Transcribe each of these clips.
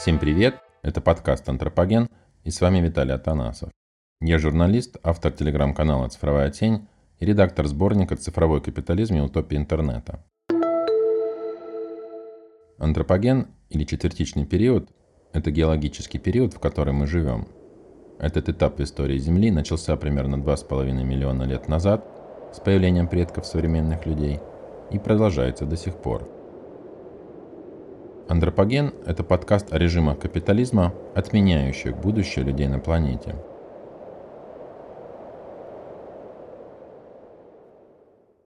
Всем привет! Это подкаст «Антропоген» и с вами Виталий Атанасов. Я журналист, автор телеграм-канала «Цифровая тень» и редактор сборника «Цифровой капитализм и утопия интернета». Антропоген или четвертичный период – это геологический период, в который мы живем. Этот этап в истории Земли начался примерно 2,5 миллиона лет назад с появлением предков современных людей и продолжается до сих пор – Антропоген – это подкаст о режимах капитализма, отменяющих будущее людей на планете.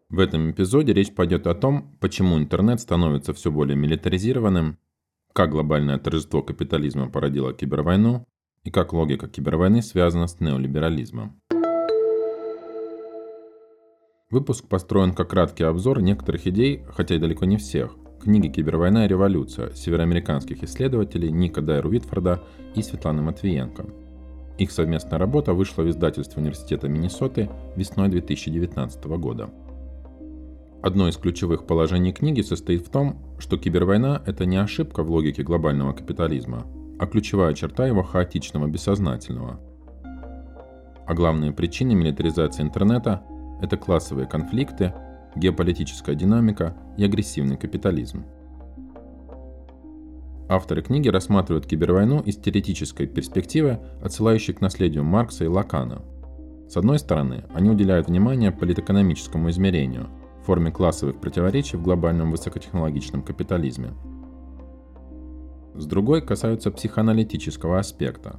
В этом эпизоде речь пойдет о том, почему интернет становится все более милитаризированным, как глобальное торжество капитализма породило кибервойну и как логика кибервойны связана с неолиберализмом. Выпуск построен как краткий обзор некоторых идей, хотя и далеко не всех, книги «Кибервойна и революция» североамериканских исследователей Ника Дайру Витфорда и Светланы Матвиенко. Их совместная работа вышла в издательстве Университета Миннесоты весной 2019 года. Одно из ключевых положений книги состоит в том, что кибервойна – это не ошибка в логике глобального капитализма, а ключевая черта его хаотичного бессознательного. А главные причины милитаризации интернета – это классовые конфликты, геополитическая динамика и агрессивный капитализм. Авторы книги рассматривают кибервойну из теоретической перспективы, отсылающей к наследию Маркса и Лакана. С одной стороны, они уделяют внимание политэкономическому измерению в форме классовых противоречий в глобальном высокотехнологичном капитализме. С другой касаются психоаналитического аспекта,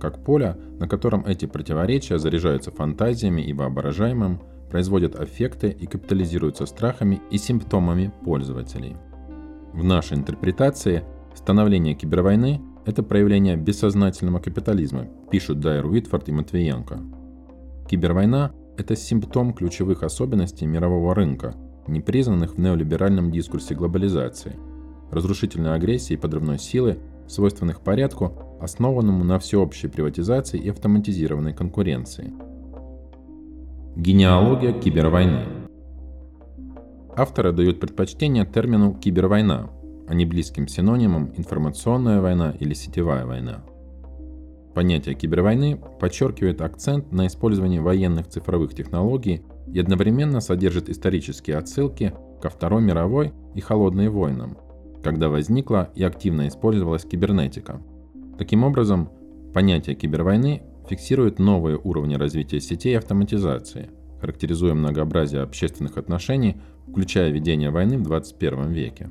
как поля, на котором эти противоречия заряжаются фантазиями и воображаемым, производят аффекты и капитализируются страхами и симптомами пользователей. В нашей интерпретации становление кибервойны – это проявление бессознательного капитализма, пишут Дайер Уитфорд и Матвиенко. Кибервойна – это симптом ключевых особенностей мирового рынка, не признанных в неолиберальном дискурсе глобализации, разрушительной агрессии и подрывной силы, свойственных порядку, основанному на всеобщей приватизации и автоматизированной конкуренции – Генеалогия кибервойны. Авторы дают предпочтение термину «кибервойна», а не близким синонимам «информационная война» или «сетевая война». Понятие кибервойны подчеркивает акцент на использовании военных цифровых технологий и одновременно содержит исторические отсылки ко Второй мировой и холодной войнам, когда возникла и активно использовалась кибернетика. Таким образом, понятие кибервойны фиксирует новые уровни развития сетей и автоматизации, характеризуя многообразие общественных отношений, включая ведение войны в 21 веке.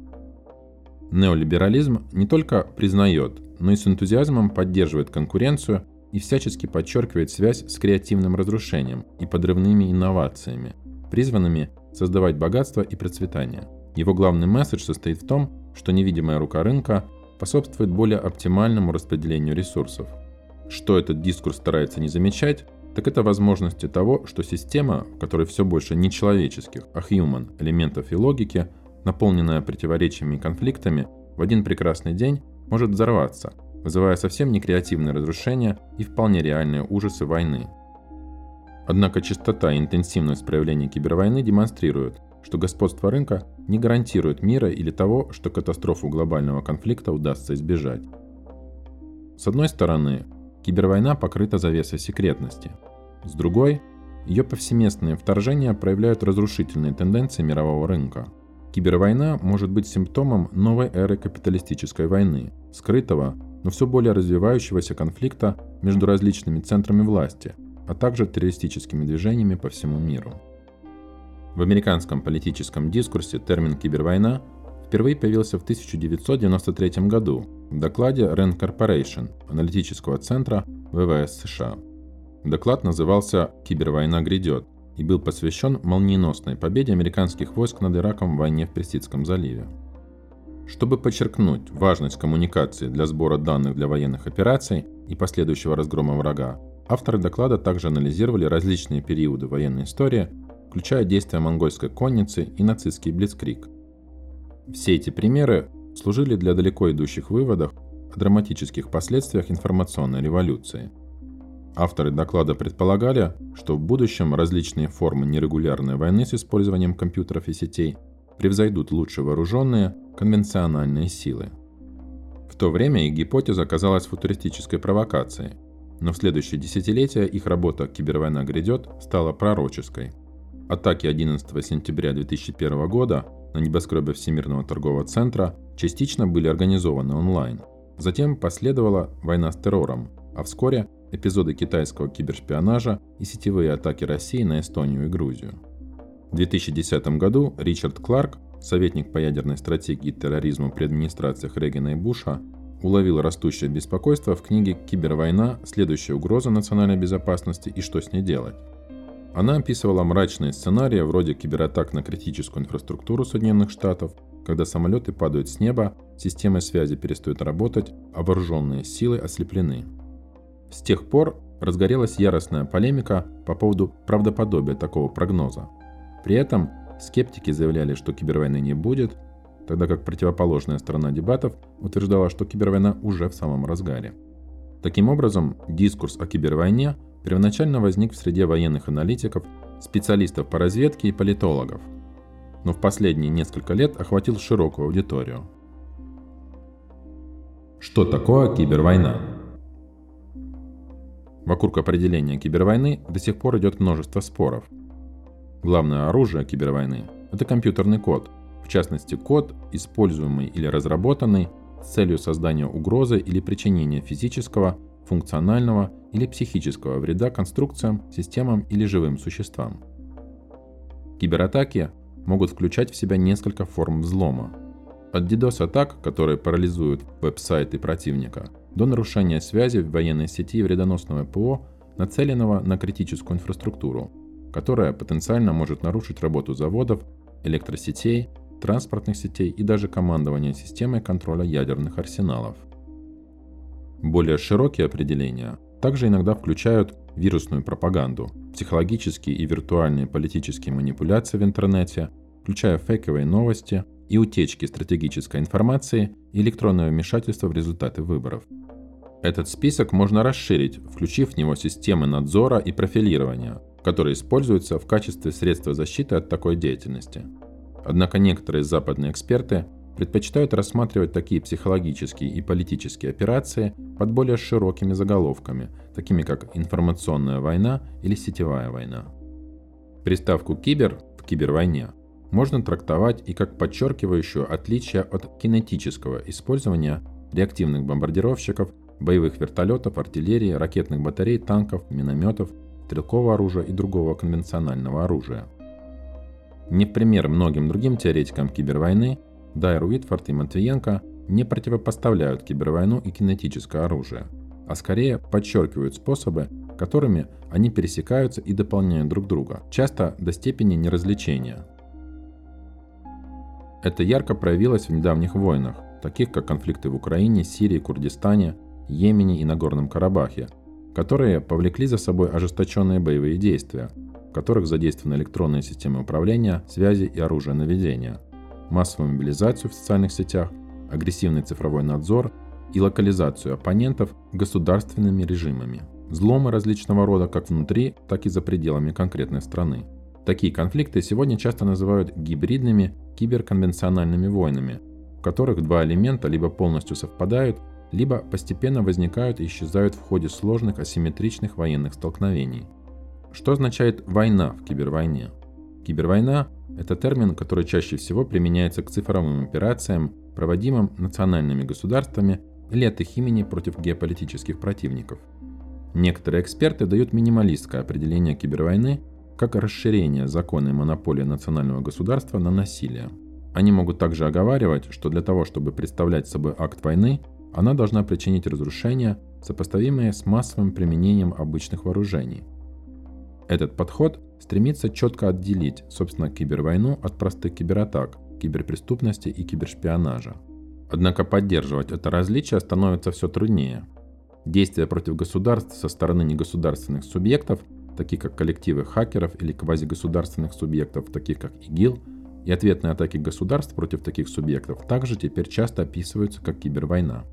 Неолиберализм не только признает, но и с энтузиазмом поддерживает конкуренцию и всячески подчеркивает связь с креативным разрушением и подрывными инновациями, призванными создавать богатство и процветание. Его главный месседж состоит в том, что невидимая рука рынка способствует более оптимальному распределению ресурсов – что этот дискурс старается не замечать, так это возможности того, что система, в которой все больше не человеческих, а human элементов и логики, наполненная противоречиями и конфликтами, в один прекрасный день может взорваться, вызывая совсем не креативные разрушения и вполне реальные ужасы войны. Однако частота и интенсивность проявления кибервойны демонстрируют, что господство рынка не гарантирует мира или того, что катастрофу глобального конфликта удастся избежать. С одной стороны, Кибервойна покрыта завесой секретности. С другой, ее повсеместные вторжения проявляют разрушительные тенденции мирового рынка. Кибервойна может быть симптомом новой эры капиталистической войны, скрытого, но все более развивающегося конфликта между различными центрами власти, а также террористическими движениями по всему миру. В американском политическом дискурсе термин «кибервойна» впервые появился в 1993 году в докладе Rand Corporation, аналитического центра ВВС США. Доклад назывался «Кибервойна грядет» и был посвящен молниеносной победе американских войск над Ираком в войне в Персидском заливе. Чтобы подчеркнуть важность коммуникации для сбора данных для военных операций и последующего разгрома врага, авторы доклада также анализировали различные периоды военной истории, включая действия монгольской конницы и нацистский блицкрик. Все эти примеры служили для далеко идущих выводов о драматических последствиях информационной революции. Авторы доклада предполагали, что в будущем различные формы нерегулярной войны с использованием компьютеров и сетей превзойдут лучше вооруженные конвенциональные силы. В то время их гипотеза казалась футуристической провокацией, но в следующее десятилетие их работа «Кибервойна грядет» стала пророческой. Атаки 11 сентября 2001 года на небоскребе Всемирного торгового центра частично были организованы онлайн. Затем последовала война с террором, а вскоре эпизоды китайского кибершпионажа и сетевые атаки России на Эстонию и Грузию. В 2010 году Ричард Кларк, советник по ядерной стратегии и терроризму при администрациях Регена и Буша, уловил растущее беспокойство в книге «Кибервойна. Следующая угроза национальной безопасности и что с ней делать». Она описывала мрачные сценарии вроде кибератак на критическую инфраструктуру Соединенных Штатов, когда самолеты падают с неба, системы связи перестают работать, а вооруженные силы ослеплены. С тех пор разгорелась яростная полемика по поводу правдоподобия такого прогноза. При этом скептики заявляли, что кибервойны не будет, тогда как противоположная сторона дебатов утверждала, что кибервойна уже в самом разгаре. Таким образом, дискурс о кибервойне первоначально возник в среде военных аналитиков, специалистов по разведке и политологов, но в последние несколько лет охватил широкую аудиторию. Что такое кибервойна? Вокруг определения кибервойны до сих пор идет множество споров. Главное оружие кибервойны – это компьютерный код – в частности код, используемый или разработанный с целью создания угрозы или причинения физического, функционального или психического вреда конструкциям, системам или живым существам. Кибератаки могут включать в себя несколько форм взлома. От DDoS-атак, которые парализуют веб-сайты противника, до нарушения связи в военной сети вредоносного ПО, нацеленного на критическую инфраструктуру, которая потенциально может нарушить работу заводов, электросетей, транспортных сетей и даже командование системой контроля ядерных арсеналов. Более широкие определения также иногда включают вирусную пропаганду, психологические и виртуальные политические манипуляции в интернете, включая фейковые новости и утечки стратегической информации и электронное вмешательство в результаты выборов. Этот список можно расширить, включив в него системы надзора и профилирования, которые используются в качестве средства защиты от такой деятельности – Однако некоторые западные эксперты предпочитают рассматривать такие психологические и политические операции под более широкими заголовками, такими как информационная война или сетевая война. Приставку «кибер» в кибервойне можно трактовать и как подчеркивающую отличие от кинетического использования реактивных бомбардировщиков, боевых вертолетов, артиллерии, ракетных батарей, танков, минометов, стрелкового оружия и другого конвенционального оружия – не в пример многим другим теоретикам кибервойны, Дайр Уитфорд и Матвиенко не противопоставляют кибервойну и кинетическое оружие, а скорее подчеркивают способы, которыми они пересекаются и дополняют друг друга, часто до степени неразличения. Это ярко проявилось в недавних войнах, таких как конфликты в Украине, Сирии, Курдистане, Йемене и Нагорном Карабахе, которые повлекли за собой ожесточенные боевые действия – в которых задействованы электронные системы управления, связи и оружие наведения, массовую мобилизацию в социальных сетях, агрессивный цифровой надзор и локализацию оппонентов государственными режимами, взломы различного рода как внутри, так и за пределами конкретной страны. Такие конфликты сегодня часто называют гибридными киберконвенциональными войнами, в которых два элемента либо полностью совпадают, либо постепенно возникают и исчезают в ходе сложных асимметричных военных столкновений – что означает «война» в кибервойне? Кибервойна – это термин, который чаще всего применяется к цифровым операциям, проводимым национальными государствами или от их имени против геополитических противников. Некоторые эксперты дают минималистское определение кибервойны как расширение законной монополии национального государства на насилие. Они могут также оговаривать, что для того, чтобы представлять собой акт войны, она должна причинить разрушения, сопоставимые с массовым применением обычных вооружений – этот подход стремится четко отделить, собственно, кибервойну от простых кибератак, киберпреступности и кибершпионажа. Однако поддерживать это различие становится все труднее. Действия против государств со стороны негосударственных субъектов, таких как коллективы хакеров или квазигосударственных субъектов, таких как ИГИЛ, и ответные атаки государств против таких субъектов также теперь часто описываются как кибервойна.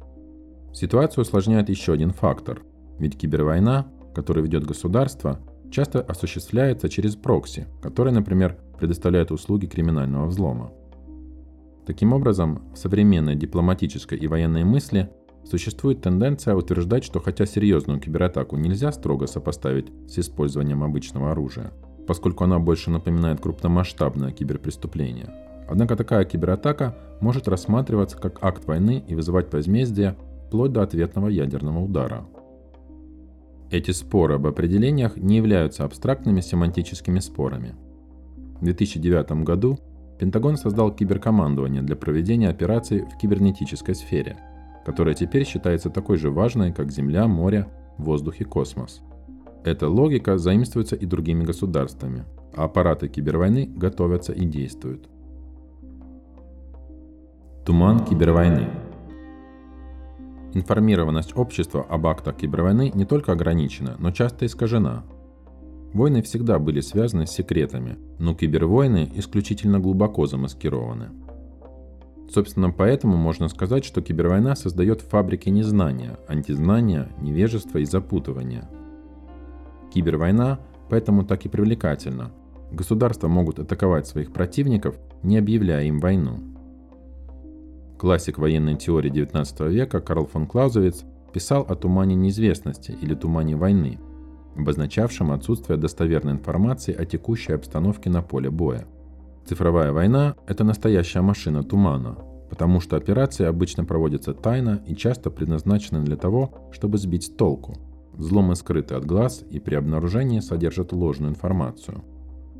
Ситуацию усложняет еще один фактор, ведь кибервойна, которую ведет государство, часто осуществляется через прокси, который, например, предоставляет услуги криминального взлома. Таким образом, в современной дипломатической и военной мысли существует тенденция утверждать, что хотя серьезную кибератаку нельзя строго сопоставить с использованием обычного оружия, поскольку она больше напоминает крупномасштабное киберпреступление. Однако такая кибератака может рассматриваться как акт войны и вызывать возмездие вплоть до ответного ядерного удара. Эти споры об определениях не являются абстрактными семантическими спорами. В 2009 году Пентагон создал киберкомандование для проведения операций в кибернетической сфере, которая теперь считается такой же важной, как Земля, море, воздух и космос. Эта логика заимствуется и другими государствами, а аппараты кибервойны готовятся и действуют. Туман кибервойны Информированность общества об актах кибервойны не только ограничена, но часто искажена, Войны всегда были связаны с секретами, но кибервойны исключительно глубоко замаскированы. Собственно, поэтому можно сказать, что кибервойна создает фабрики незнания, антизнания, невежества и запутывания. Кибервойна поэтому так и привлекательна. Государства могут атаковать своих противников, не объявляя им войну. Классик военной теории XIX века Карл фон Клаузевиц писал о тумане неизвестности или тумане войны – обозначавшим отсутствие достоверной информации о текущей обстановке на поле боя. Цифровая война – это настоящая машина тумана, потому что операции обычно проводятся тайно и часто предназначены для того, чтобы сбить с толку. Взломы скрыты от глаз и при обнаружении содержат ложную информацию.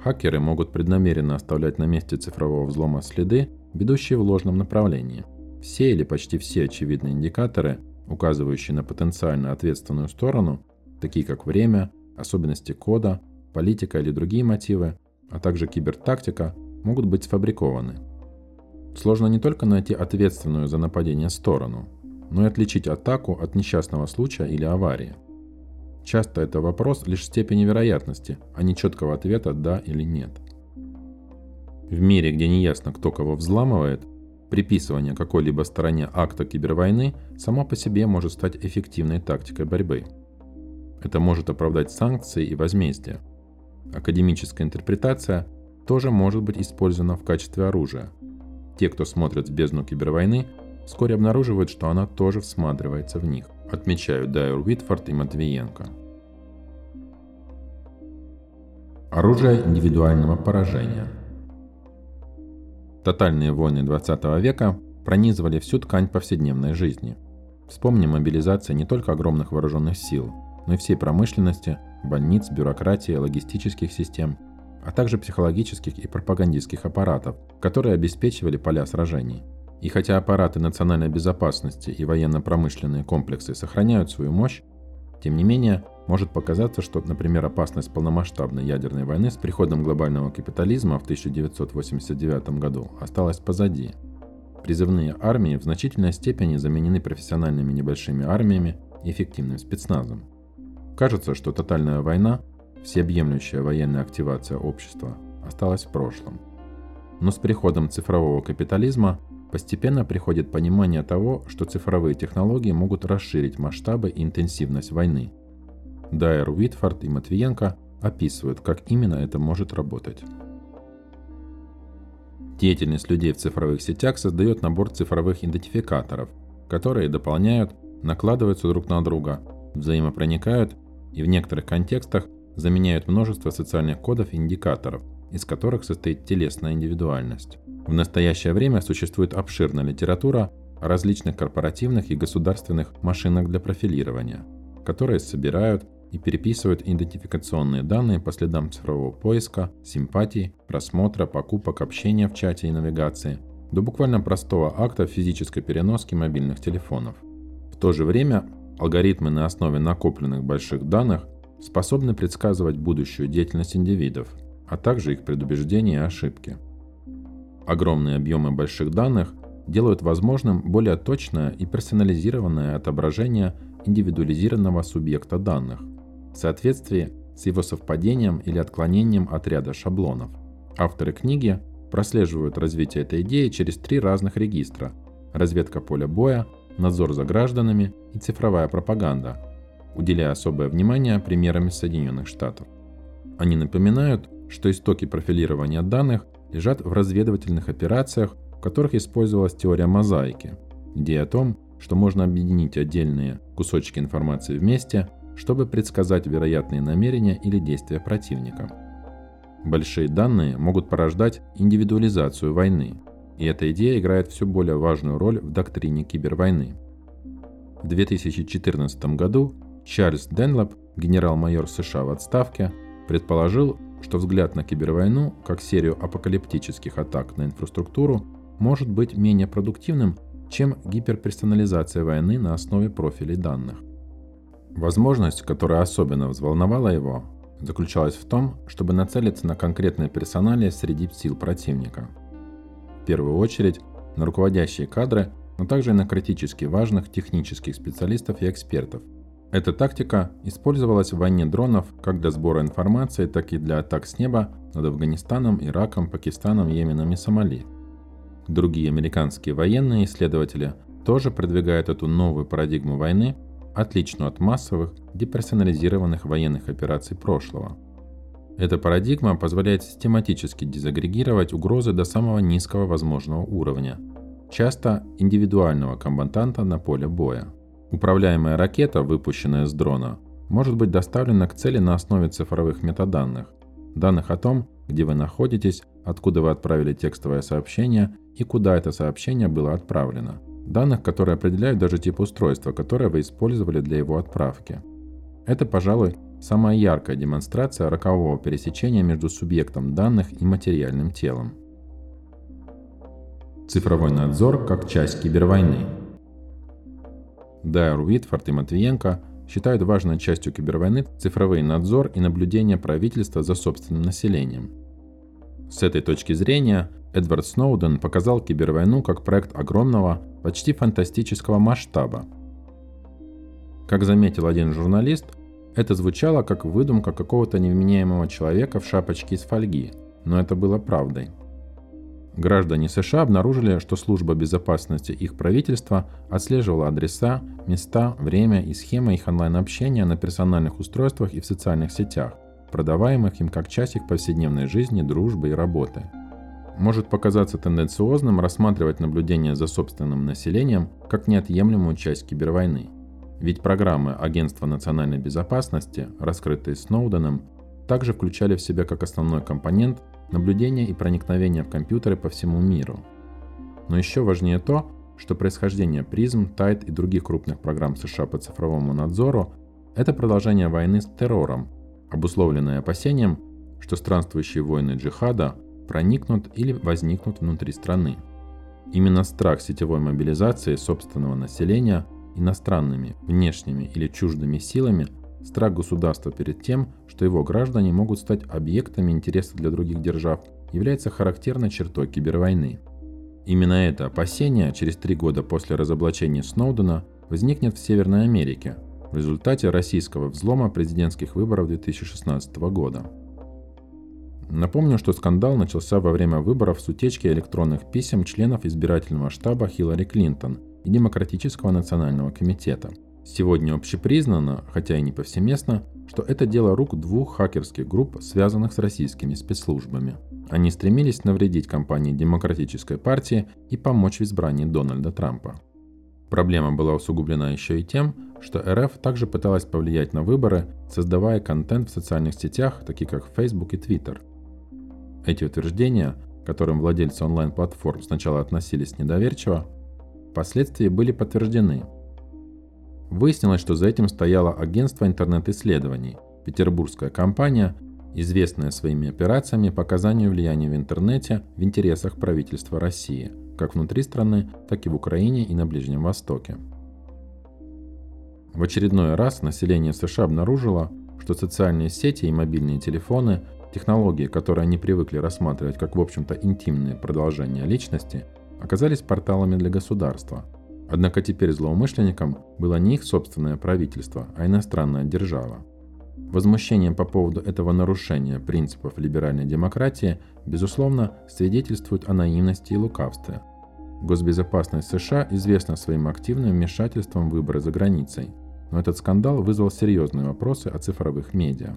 Хакеры могут преднамеренно оставлять на месте цифрового взлома следы, ведущие в ложном направлении. Все или почти все очевидные индикаторы, указывающие на потенциально ответственную сторону, такие как время, особенности кода, политика или другие мотивы, а также кибертактика, могут быть сфабрикованы. Сложно не только найти ответственную за нападение сторону, но и отличить атаку от несчастного случая или аварии. Часто это вопрос лишь степени вероятности, а не четкого ответа «да» или «нет». В мире, где не ясно, кто кого взламывает, приписывание какой-либо стороне акта кибервойны само по себе может стать эффективной тактикой борьбы – это может оправдать санкции и возмездие. Академическая интерпретация тоже может быть использована в качестве оружия. Те, кто смотрит в бездну кибервойны, вскоре обнаруживают, что она тоже всматривается в них, отмечают Дайер Уитфорд и Матвиенко. Оружие индивидуального поражения Тотальные войны 20 века пронизывали всю ткань повседневной жизни. Вспомним мобилизацию не только огромных вооруженных сил – но и всей промышленности, больниц, бюрократии, логистических систем, а также психологических и пропагандистских аппаратов, которые обеспечивали поля сражений. И хотя аппараты национальной безопасности и военно-промышленные комплексы сохраняют свою мощь, тем не менее, может показаться, что, например, опасность полномасштабной ядерной войны с приходом глобального капитализма в 1989 году осталась позади. Призывные армии в значительной степени заменены профессиональными небольшими армиями и эффективным спецназом. Кажется, что тотальная война, всеобъемлющая военная активация общества, осталась в прошлом. Но с приходом цифрового капитализма постепенно приходит понимание того, что цифровые технологии могут расширить масштабы и интенсивность войны. Дайер Уитфорд и Матвиенко описывают, как именно это может работать. Деятельность людей в цифровых сетях создает набор цифровых идентификаторов, которые дополняют, накладываются друг на друга, взаимопроникают и в некоторых контекстах заменяют множество социальных кодов и индикаторов, из которых состоит телесная индивидуальность. В настоящее время существует обширная литература о различных корпоративных и государственных машинах для профилирования, которые собирают и переписывают идентификационные данные по следам цифрового поиска, симпатий, просмотра, покупок, общения в чате и навигации, до буквально простого акта физической переноски мобильных телефонов. В то же время Алгоритмы на основе накопленных больших данных способны предсказывать будущую деятельность индивидов, а также их предубеждения и ошибки. Огромные объемы больших данных делают возможным более точное и персонализированное отображение индивидуализированного субъекта данных в соответствии с его совпадением или отклонением от ряда шаблонов. Авторы книги прослеживают развитие этой идеи через три разных регистра – разведка поля боя, надзор за гражданами и цифровая пропаганда, уделяя особое внимание примерам из Соединенных Штатов. Они напоминают, что истоки профилирования данных лежат в разведывательных операциях, в которых использовалась теория мозаики, идея о том, что можно объединить отдельные кусочки информации вместе, чтобы предсказать вероятные намерения или действия противника. Большие данные могут порождать индивидуализацию войны, и эта идея играет все более важную роль в доктрине кибервойны. В 2014 году Чарльз Денлоп, генерал-майор США в отставке, предположил, что взгляд на кибервойну как серию апокалиптических атак на инфраструктуру может быть менее продуктивным, чем гиперперсонализация войны на основе профилей данных. Возможность, которая особенно взволновала его, заключалась в том, чтобы нацелиться на конкретные персонали среди сил противника. В первую очередь на руководящие кадры, но также и на критически важных технических специалистов и экспертов. Эта тактика использовалась в войне дронов как для сбора информации, так и для атак с неба над Афганистаном, Ираком, Пакистаном, Йеменом и Сомали. Другие американские военные исследователи тоже продвигают эту новую парадигму войны – отличную от массовых, деперсонализированных военных операций прошлого. Эта парадигма позволяет систематически дезагрегировать угрозы до самого низкого возможного уровня, часто индивидуального комбатанта на поле боя. Управляемая ракета, выпущенная с дрона, может быть доставлена к цели на основе цифровых метаданных, данных о том, где вы находитесь, откуда вы отправили текстовое сообщение и куда это сообщение было отправлено – данных, которые определяют даже тип устройства, которое вы использовали для его отправки. Это, пожалуй, самая яркая демонстрация рокового пересечения между субъектом данных и материальным телом. Цифровой надзор как часть кибервойны. Дайер Уитфорд и Матвиенко считают важной частью кибервойны цифровой надзор и наблюдение правительства за собственным населением. С этой точки зрения Эдвард Сноуден показал кибервойну как проект огромного, почти фантастического масштаба. Как заметил один журналист, это звучало как выдумка какого-то невменяемого человека в шапочке из фольги, но это было правдой. Граждане США обнаружили, что служба безопасности их правительства отслеживала адреса, места, время и схемы их онлайн-общения на персональных устройствах и в социальных сетях, продаваемых им как часть их повседневной жизни, дружбы и работы – может показаться тенденциозным рассматривать наблюдение за собственным населением как неотъемлемую часть кибервойны. Ведь программы Агентства национальной безопасности, раскрытые Сноуденом, также включали в себя как основной компонент наблюдение и проникновение в компьютеры по всему миру. Но еще важнее то, что происхождение призм, тайт и других крупных программ США по цифровому надзору – это продолжение войны с террором, обусловленное опасением, что странствующие войны джихада проникнут или возникнут внутри страны. Именно страх сетевой мобилизации собственного населения иностранными, внешними или чуждыми силами, страх государства перед тем, что его граждане могут стать объектами интереса для других держав, является характерной чертой кибервойны. Именно это опасение через три года после разоблачения Сноудена возникнет в Северной Америке в результате российского взлома президентских выборов 2016 года. Напомню, что скандал начался во время выборов с утечки электронных писем членов избирательного штаба Хиллари Клинтон и Демократического национального комитета. Сегодня общепризнано, хотя и не повсеместно, что это дело рук двух хакерских групп, связанных с российскими спецслужбами. Они стремились навредить кампании Демократической партии и помочь в избрании Дональда Трампа. Проблема была усугублена еще и тем, что РФ также пыталась повлиять на выборы, создавая контент в социальных сетях, таких как Facebook и Twitter. Эти утверждения, к которым владельцы онлайн-платформ сначала относились недоверчиво, впоследствии были подтверждены. Выяснилось, что за этим стояло агентство интернет-исследований, петербургская компания, известная своими операциями по оказанию влияния в интернете в интересах правительства России, как внутри страны, так и в Украине и на Ближнем Востоке. В очередной раз население США обнаружило, что социальные сети и мобильные телефоны Технологии, которые они привыкли рассматривать как, в общем-то, интимные продолжения личности, оказались порталами для государства. Однако теперь злоумышленникам было не их собственное правительство, а иностранная держава. Возмущением по поводу этого нарушения принципов либеральной демократии, безусловно, свидетельствует о наивности и лукавстве. Госбезопасность США известна своим активным вмешательством в выборы за границей, но этот скандал вызвал серьезные вопросы о цифровых медиа.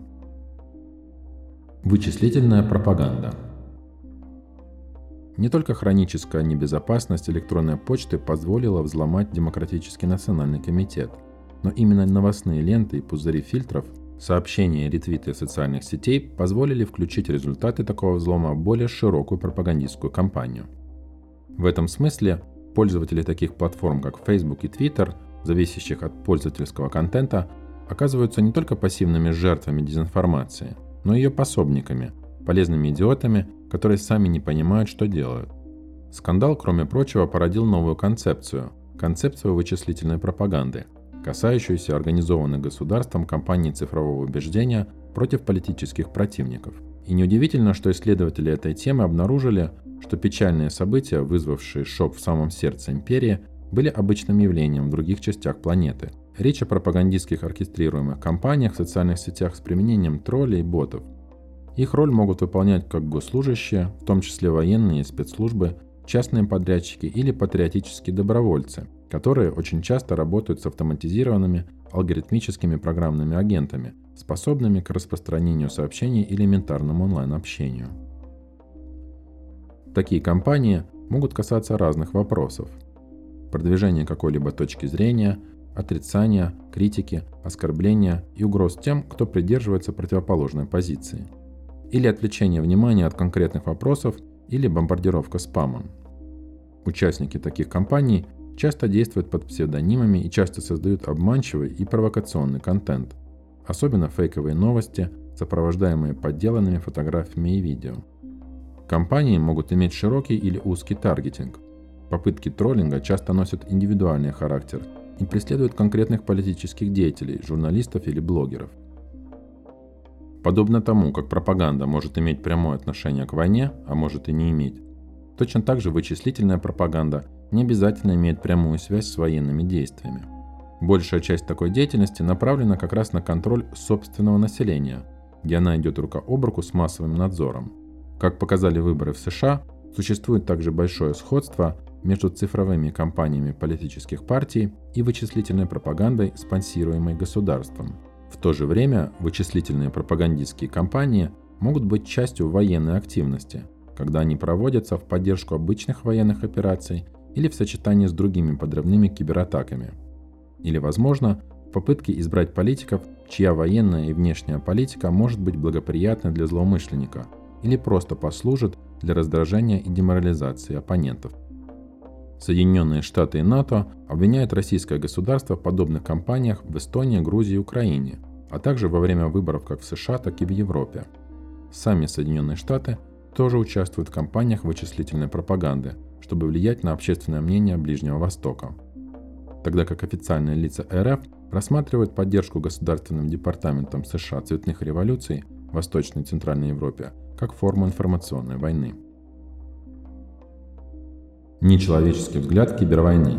Вычислительная пропаганда. Не только хроническая небезопасность электронной почты позволила взломать Демократический национальный комитет, но именно новостные ленты и пузыри фильтров, сообщения и ретвиты социальных сетей позволили включить результаты такого взлома в более широкую пропагандистскую кампанию. В этом смысле пользователи таких платформ, как Facebook и Twitter, зависящих от пользовательского контента, оказываются не только пассивными жертвами дезинформации, но и ее пособниками, полезными идиотами, которые сами не понимают, что делают. Скандал, кроме прочего, породил новую концепцию – концепцию вычислительной пропаганды, касающуюся организованных государством кампании цифрового убеждения против политических противников. И неудивительно, что исследователи этой темы обнаружили, что печальные события, вызвавшие шок в самом сердце империи, были обычным явлением в других частях планеты. Речь о пропагандистских оркестрируемых кампаниях в социальных сетях с применением троллей и ботов – их роль могут выполнять как госслужащие, в том числе военные спецслужбы, частные подрядчики или патриотические добровольцы, которые очень часто работают с автоматизированными алгоритмическими программными агентами, способными к распространению сообщений и элементарному онлайн-общению. Такие компании могут касаться разных вопросов. Продвижения какой-либо точки зрения, отрицания, критики, оскорбления и угроз тем, кто придерживается противоположной позиции – или отвлечение внимания от конкретных вопросов или бомбардировка спамом. Участники таких компаний часто действуют под псевдонимами и часто создают обманчивый и провокационный контент, особенно фейковые новости, сопровождаемые подделанными фотографиями и видео. Компании могут иметь широкий или узкий таргетинг. Попытки троллинга часто носят индивидуальный характер и преследуют конкретных политических деятелей, журналистов или блогеров. Подобно тому, как пропаганда может иметь прямое отношение к войне, а может и не иметь, точно так же вычислительная пропаганда не обязательно имеет прямую связь с военными действиями. Большая часть такой деятельности направлена как раз на контроль собственного населения, где она идет рука об руку с массовым надзором. Как показали выборы в США, существует также большое сходство между цифровыми кампаниями политических партий и вычислительной пропагандой, спонсируемой государством – в то же время вычислительные пропагандистские кампании могут быть частью военной активности, когда они проводятся в поддержку обычных военных операций или в сочетании с другими подрывными кибератаками. Или, возможно, в попытке избрать политиков, чья военная и внешняя политика может быть благоприятной для злоумышленника или просто послужит для раздражения и деморализации оппонентов. Соединенные Штаты и НАТО обвиняют российское государство в подобных кампаниях в Эстонии, Грузии и Украине, а также во время выборов как в США, так и в Европе. Сами Соединенные Штаты тоже участвуют в кампаниях вычислительной пропаганды, чтобы влиять на общественное мнение Ближнего Востока. Тогда как официальные лица РФ рассматривают поддержку Государственным департаментом США цветных революций в Восточной и Центральной Европе как форму информационной войны. Нечеловеческий взгляд кибервойны.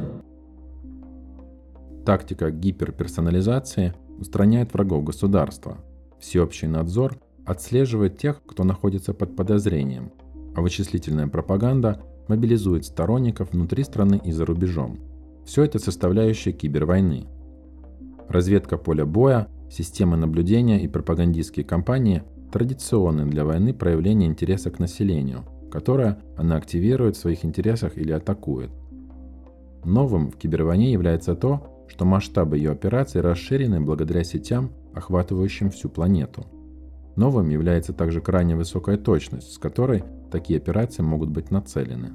Тактика гиперперсонализации устраняет врагов государства. Всеобщий надзор отслеживает тех, кто находится под подозрением, а вычислительная пропаганда мобилизует сторонников внутри страны и за рубежом. Все это составляющие кибервойны. Разведка поля боя, системы наблюдения и пропагандистские кампании – традиционные для войны проявления интереса к населению – которое она активирует в своих интересах или атакует. Новым в кибервойне является то, что масштабы ее операций расширены благодаря сетям, охватывающим всю планету. Новым является также крайне высокая точность, с которой такие операции могут быть нацелены.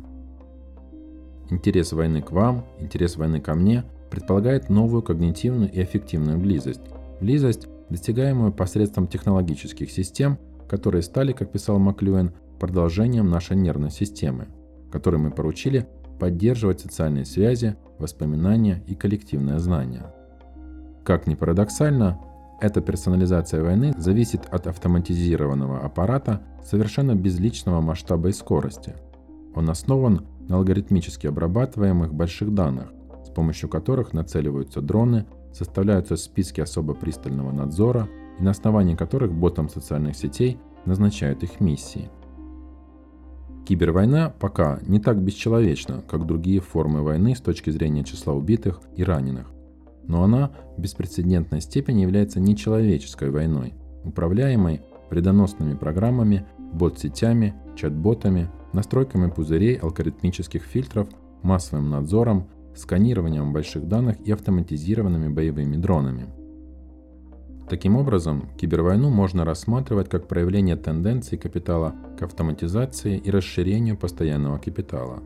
Интерес войны к вам, интерес войны ко мне предполагает новую когнитивную и эффективную близость. Близость, достигаемую посредством технологических систем, которые стали, как писал Маклюэн, продолжением нашей нервной системы, которой мы поручили поддерживать социальные связи, воспоминания и коллективное знание. Как ни парадоксально, эта персонализация войны зависит от автоматизированного аппарата совершенно безличного масштаба и скорости. Он основан на алгоритмически обрабатываемых больших данных, с помощью которых нацеливаются дроны, составляются списки особо пристального надзора и на основании которых ботам социальных сетей назначают их миссии – Кибервойна пока не так бесчеловечна, как другие формы войны с точки зрения числа убитых и раненых. Но она в беспрецедентной степени является нечеловеческой войной, управляемой вредоносными программами, бот-сетями, чат-ботами, настройками пузырей, алгоритмических фильтров, массовым надзором, сканированием больших данных и автоматизированными боевыми дронами. Таким образом, кибервойну можно рассматривать как проявление тенденции капитала к автоматизации и расширению постоянного капитала.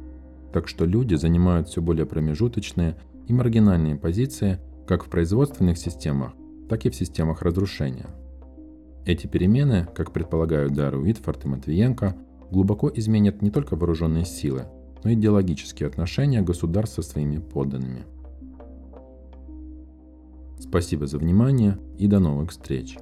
Так что люди занимают все более промежуточные и маргинальные позиции как в производственных системах, так и в системах разрушения. Эти перемены, как предполагают Дару Уитфорд и Матвиенко, глубоко изменят не только вооруженные силы, но и идеологические отношения государств со своими подданными. Спасибо за внимание и до новых встреч!